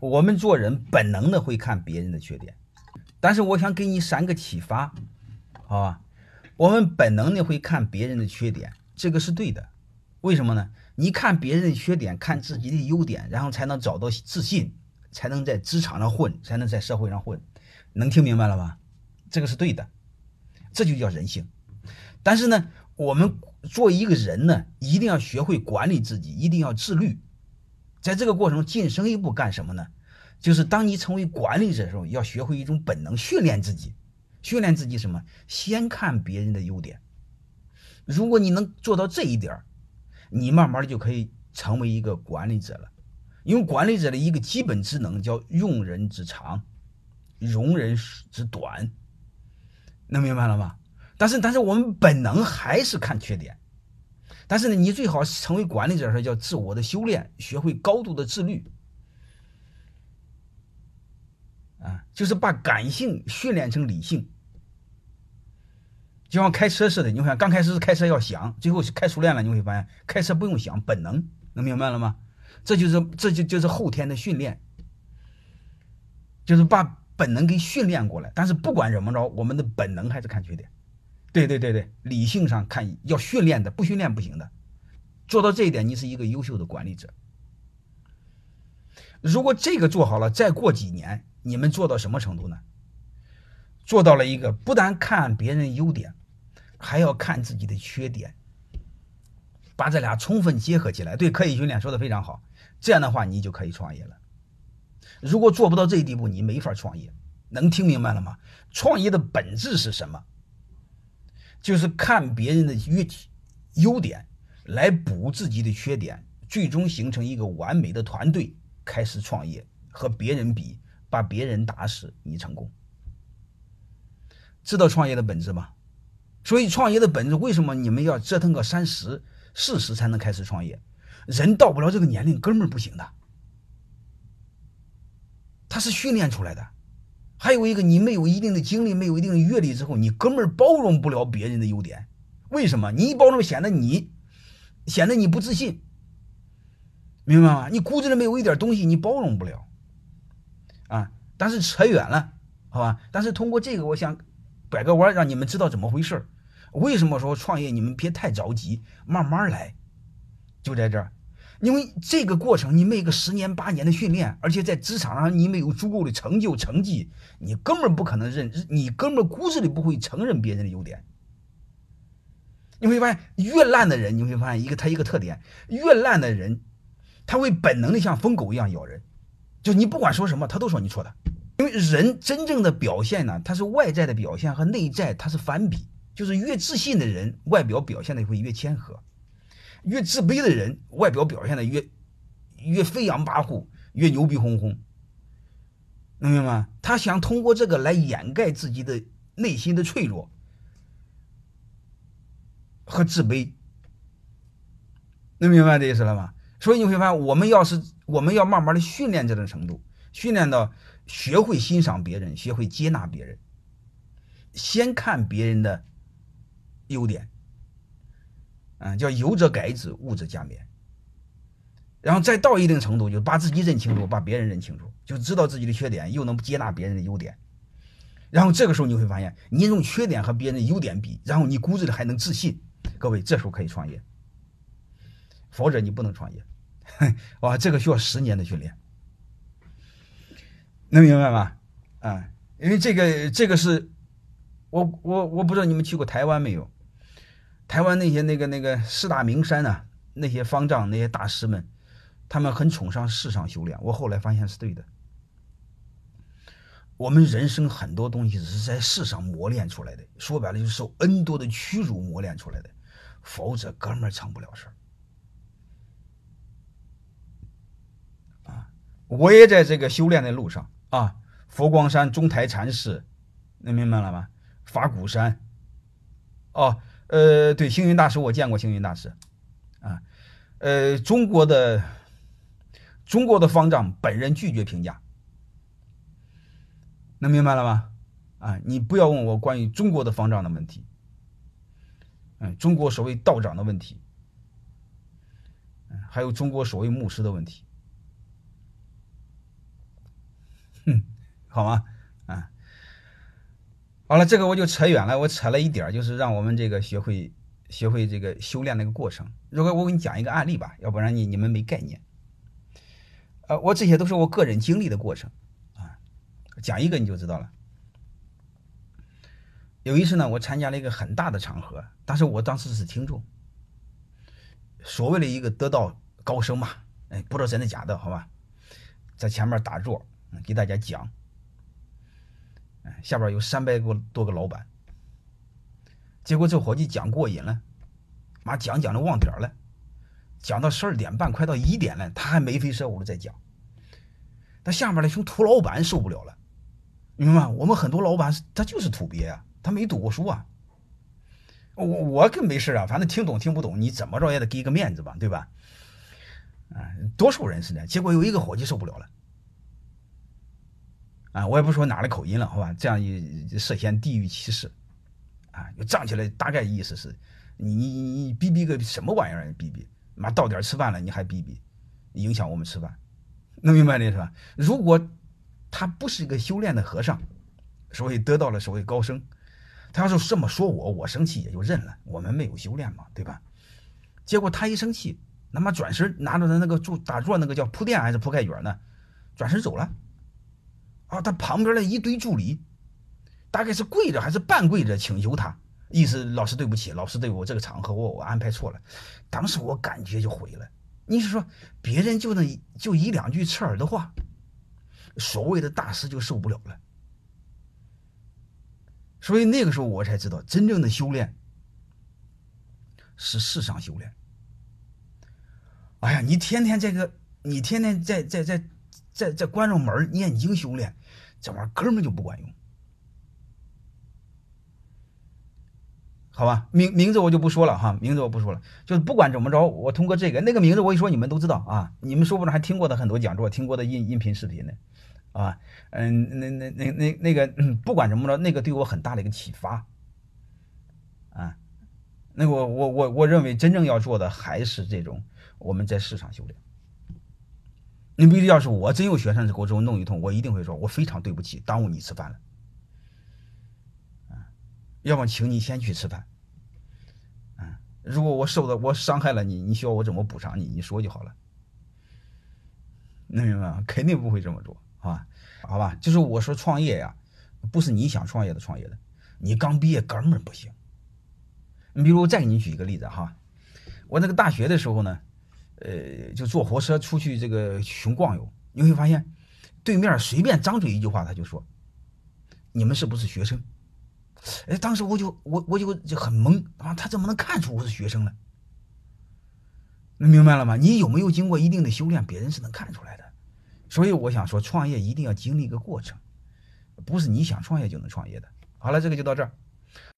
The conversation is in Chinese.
我们做人本能的会看别人的缺点，但是我想给你三个启发，好吧？我们本能的会看别人的缺点，这个是对的。为什么呢？你看别人的缺点，看自己的优点，然后才能找到自信，才能在职场上混，才能在社会上混。能听明白了吧？这个是对的，这就叫人性。但是呢，我们做一个人呢，一定要学会管理自己，一定要自律。在这个过程中，晋升一步干什么呢？就是当你成为管理者的时候，要学会一种本能，训练自己，训练自己什么？先看别人的优点。如果你能做到这一点你慢慢的就可以成为一个管理者了。因为管理者的一个基本职能叫用人之长，容人之短。能明白了吗？但是，但是我们本能还是看缺点。但是呢，你最好成为管理者时，叫自我的修炼，学会高度的自律，啊，就是把感性训练成理性，就像开车似的。你看，刚开始开车要想，最后开熟练了，你会发现开车不用想，本能，能明白了吗？这就是这就就是后天的训练，就是把本能给训练过来。但是不管怎么着，我们的本能还是看缺点。对对对对，理性上看要训练的，不训练不行的。做到这一点，你是一个优秀的管理者。如果这个做好了，再过几年，你们做到什么程度呢？做到了一个不但看别人优点，还要看自己的缺点，把这俩充分结合起来。对，可以训练说的非常好。这样的话，你就可以创业了。如果做不到这一地步，你没法创业。能听明白了吗？创业的本质是什么？就是看别人的优优点来补自己的缺点，最终形成一个完美的团队，开始创业，和别人比，把别人打死，你成功。知道创业的本质吗？所以创业的本质，为什么你们要折腾个三十、四十才能开始创业？人到不了这个年龄，根本不行的，他是训练出来的。还有一个，你没有一定的经历，没有一定的阅历之后，你根本包容不了别人的优点。为什么？你一包容，显得你显得你不自信，明白吗？你骨子里没有一点东西，你包容不了。啊，但是扯远了，好吧？但是通过这个，我想拐个弯，让你们知道怎么回事为什么说创业，你们别太着急，慢慢来，就在这儿。因为这个过程，你没个十年八年的训练，而且在职场上你没有足够的成就成绩，你根本不可能认，你根本骨子里不会承认别人的优点。你会发现，越烂的人，你会发现一个他一个特点，越烂的人，他会本能的像疯狗一样咬人，就你不管说什么，他都说你错的。因为人真正的表现呢，他是外在的表现和内在他是反比，就是越自信的人，外表表现的会越谦和。越自卑的人，外表表现的越越飞扬跋扈，越牛逼哄哄，能明白吗？他想通过这个来掩盖自己的内心的脆弱和自卑，能明白这意思了吗？所以你会发现，我们要是我们要慢慢的训练这种程度，训练到学会欣赏别人，学会接纳别人，先看别人的优点。嗯，叫有则改之，无则加勉。然后再到一定程度，就把自己认清楚，把别人认清楚，就知道自己的缺点，又能接纳别人的优点。然后这个时候你会发现，你用缺点和别人的优点比，然后你骨子里还能自信。各位，这时候可以创业，否则你不能创业。哇，这个需要十年的训练，能明白吗？啊，因为这个这个是，我我我不知道你们去过台湾没有。台湾那些那个那个四大名山啊，那些方丈那些大师们，他们很崇尚世上修炼。我后来发现是对的。我们人生很多东西是在世上磨练出来的，说白了就是受 N 多的屈辱磨练出来的，否则哥们儿成不了事儿。啊，我也在这个修炼的路上啊，佛光山中台禅师，能明白了吗？法鼓山，哦。呃，对，星云大师我见过，星云大师，啊，呃，中国的中国的方丈本人拒绝评价，能明白了吗？啊，你不要问我关于中国的方丈的问题，嗯，中国所谓道长的问题，嗯，还有中国所谓牧师的问题，哼，好吗？好了，这个我就扯远了，我扯了一点就是让我们这个学会学会这个修炼那个过程。如果我给你讲一个案例吧，要不然你你们没概念。呃，我这些都是我个人经历的过程啊，讲一个你就知道了。有一次呢，我参加了一个很大的场合，但是我当时是听众，所谓的一个得道高僧嘛，哎，不知道真的假的，好吧，在前面打坐，给大家讲，下边有三百个多个老板，结果这伙计讲过瘾了，妈讲讲的忘点了，讲到十二点半，快到一点了，他还眉飞色舞的在讲，那下面的群土老板受不了了，明白吗？我们很多老板他就是土鳖啊。他没读过书啊，我我更没事啊，反正听懂听不懂，你怎么着也得给个面子吧，对吧？啊，多数人是这样。结果有一个伙计受不了了，啊，我也不说哪的口音了，好吧？这样一涉嫌地域歧视，啊，就站起来，大概意思是，你你你逼逼个什么玩意儿？逼逼，妈到点吃饭了你还逼逼，影响我们吃饭，能明白这是吧？如果他不是一个修炼的和尚，所以得到了所谓高升。他要是这么说我，我生气也就认了。我们没有修炼嘛，对吧？结果他一生气，他妈转身拿着他那个做打坐那个叫铺垫还是铺盖卷呢，转身走了。啊，他旁边的一堆助理，大概是跪着还是半跪着请求他，意思老师对不起，老师对我这个场合我我安排错了。当时我感觉就毁了。你是说别人就那就一两句刺耳的话，所谓的大师就受不了了？所以那个时候我才知道，真正的修炼是世上修炼。哎呀，你天天这个，你天天在在在在在关着门念经修炼，这玩意儿根本就不管用。好吧，名名字我就不说了哈，名字我不说了，就是不管怎么着，我通过这个那个名字我一说，你们都知道啊，你们说不定还听过的很多讲座，听过的音音频视频呢。啊，嗯，那那那那那个，不管怎么着，那个对我很大的一个启发。啊，那个我我我我认为真正要做的还是这种我们在市场修炼。你比如要是我真有学生给我这么弄一通，我一定会说，我非常对不起，耽误你吃饭了。啊，要么请你先去吃饭。啊，如果我受的我伤害了你，你需要我怎么补偿你？你说就好了。能明白吗？肯定不会这么做。啊，好吧，就是我说创业呀，不是你想创业的创业的，你刚毕业根本不行。你比如我再给你举一个例子哈，我那个大学的时候呢，呃，就坐火车出去这个穷逛游，你会发现，对面随便张嘴一句话，他就说，你们是不是学生？哎，当时我就我我就就很懵啊，他怎么能看出我是学生呢？能明白了吗？你有没有经过一定的修炼，别人是能看出来的。所以我想说，创业一定要经历一个过程，不是你想创业就能创业的。好了，这个就到这儿。